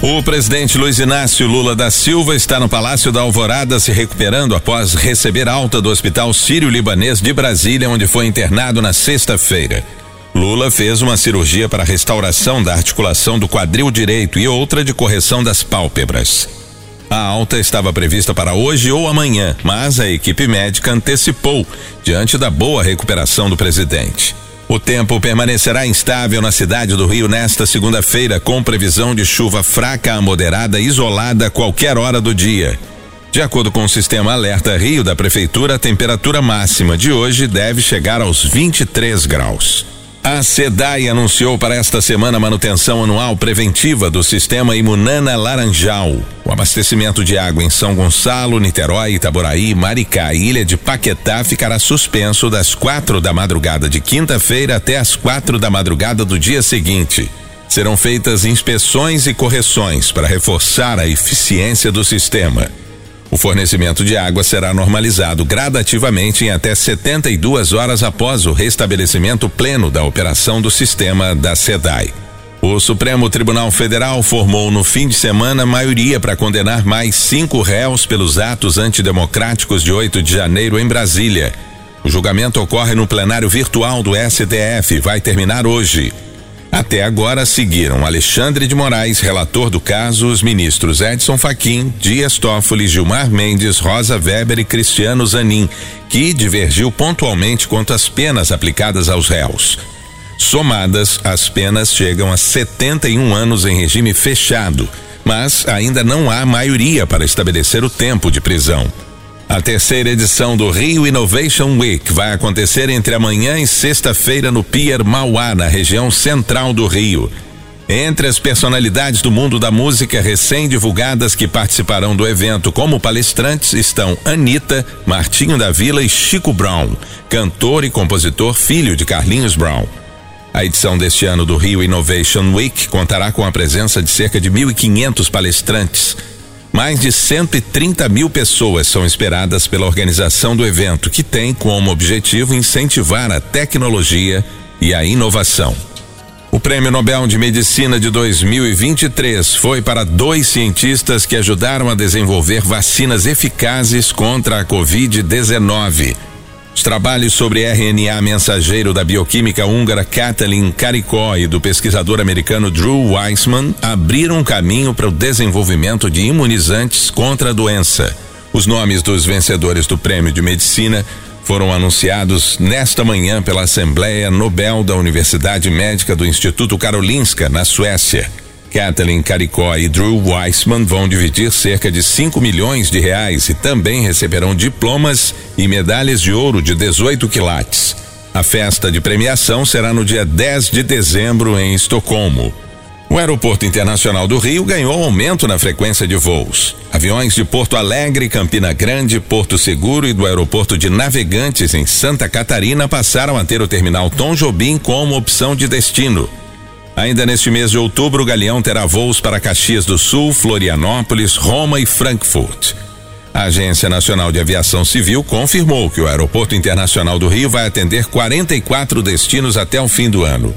O presidente Luiz Inácio Lula da Silva está no Palácio da Alvorada se recuperando após receber alta do Hospital Sírio-Libanês de Brasília, onde foi internado na sexta-feira. Lula fez uma cirurgia para restauração da articulação do quadril direito e outra de correção das pálpebras. A alta estava prevista para hoje ou amanhã, mas a equipe médica antecipou diante da boa recuperação do presidente. O tempo permanecerá instável na cidade do Rio nesta segunda-feira, com previsão de chuva fraca a moderada isolada a qualquer hora do dia. De acordo com o sistema Alerta Rio da Prefeitura, a temperatura máxima de hoje deve chegar aos 23 graus. A SEDAI anunciou para esta semana manutenção anual preventiva do sistema Imunana Laranjal. O abastecimento de água em São Gonçalo, Niterói, Itaboraí, Maricá e Ilha de Paquetá ficará suspenso das quatro da madrugada de quinta-feira até as quatro da madrugada do dia seguinte. Serão feitas inspeções e correções para reforçar a eficiência do sistema. O fornecimento de água será normalizado gradativamente em até 72 horas após o restabelecimento pleno da operação do sistema da SEDAI. O Supremo Tribunal Federal formou no fim de semana maioria para condenar mais cinco réus pelos atos antidemocráticos de 8 de janeiro em Brasília. O julgamento ocorre no plenário virtual do STF e vai terminar hoje. Até agora seguiram Alexandre de Moraes, relator do caso, os ministros Edson Fachin, Dias Toffoli, Gilmar Mendes, Rosa Weber e Cristiano Zanin, que divergiu pontualmente quanto às penas aplicadas aos réus. Somadas, as penas chegam a 71 anos em regime fechado, mas ainda não há maioria para estabelecer o tempo de prisão. A terceira edição do Rio Innovation Week vai acontecer entre amanhã e sexta-feira no Pier Mauá, na região central do Rio. Entre as personalidades do mundo da música recém-divulgadas que participarão do evento como palestrantes estão Anitta, Martinho da Vila e Chico Brown, cantor e compositor filho de Carlinhos Brown. A edição deste ano do Rio Innovation Week contará com a presença de cerca de 1.500 palestrantes mais de 130 mil pessoas são esperadas pela organização do evento, que tem como objetivo incentivar a tecnologia e a inovação. O Prêmio Nobel de Medicina de 2023 foi para dois cientistas que ajudaram a desenvolver vacinas eficazes contra a Covid-19. Os trabalhos sobre RNA mensageiro da bioquímica húngara Katalin Karikó e do pesquisador americano Drew Weissman abriram caminho para o desenvolvimento de imunizantes contra a doença. Os nomes dos vencedores do Prêmio de Medicina foram anunciados nesta manhã pela Assembleia Nobel da Universidade Médica do Instituto Karolinska, na Suécia. Kathleen Caricó e Drew Weissman vão dividir cerca de 5 milhões de reais e também receberão diplomas e medalhas de ouro de 18 quilates. A festa de premiação será no dia 10 de dezembro em Estocolmo. O Aeroporto Internacional do Rio ganhou aumento na frequência de voos. Aviões de Porto Alegre, Campina Grande, Porto Seguro e do Aeroporto de Navegantes em Santa Catarina passaram a ter o terminal Tom Jobim como opção de destino. Ainda neste mês de outubro, o Galeão terá voos para Caxias do Sul, Florianópolis, Roma e Frankfurt. A Agência Nacional de Aviação Civil confirmou que o Aeroporto Internacional do Rio vai atender 44 destinos até o fim do ano.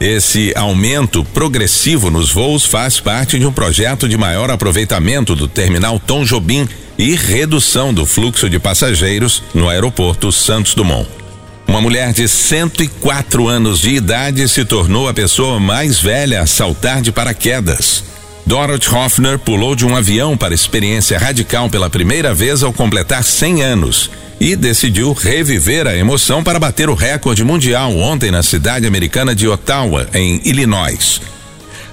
Esse aumento progressivo nos voos faz parte de um projeto de maior aproveitamento do terminal Tom Jobim e redução do fluxo de passageiros no aeroporto Santos Dumont. Uma mulher de 104 anos de idade se tornou a pessoa mais velha a saltar de paraquedas. Dorothy Hoffner pulou de um avião para experiência radical pela primeira vez ao completar 100 anos e decidiu reviver a emoção para bater o recorde mundial ontem na cidade americana de Ottawa, em Illinois.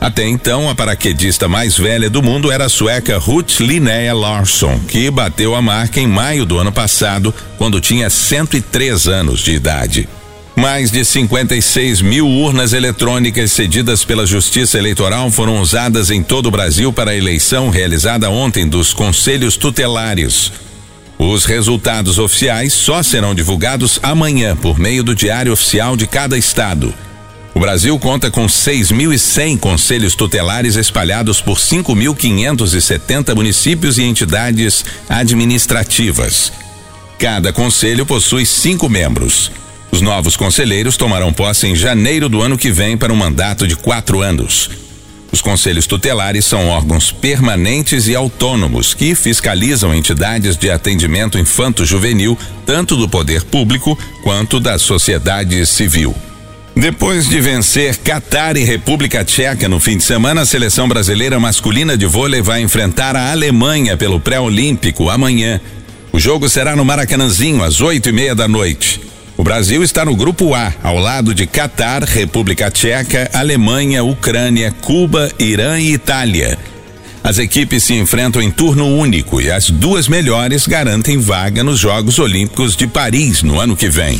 Até então, a paraquedista mais velha do mundo era a sueca Ruth Linnea Larsson, que bateu a marca em maio do ano passado, quando tinha 103 anos de idade. Mais de 56 mil urnas eletrônicas cedidas pela Justiça Eleitoral foram usadas em todo o Brasil para a eleição realizada ontem dos conselhos tutelares. Os resultados oficiais só serão divulgados amanhã por meio do Diário Oficial de cada estado. Brasil conta com 6.100 conselhos tutelares espalhados por 5.570 municípios e entidades administrativas. Cada conselho possui cinco membros. Os novos conselheiros tomarão posse em janeiro do ano que vem para um mandato de quatro anos. Os conselhos tutelares são órgãos permanentes e autônomos que fiscalizam entidades de atendimento infanto-juvenil, tanto do poder público quanto da sociedade civil. Depois de vencer Catar e República Tcheca no fim de semana, a seleção brasileira masculina de vôlei vai enfrentar a Alemanha pelo pré-olímpico amanhã. O jogo será no Maracanãzinho às oito e meia da noite. O Brasil está no grupo A, ao lado de Catar, República Tcheca, Alemanha, Ucrânia, Cuba, Irã e Itália. As equipes se enfrentam em turno único e as duas melhores garantem vaga nos Jogos Olímpicos de Paris no ano que vem.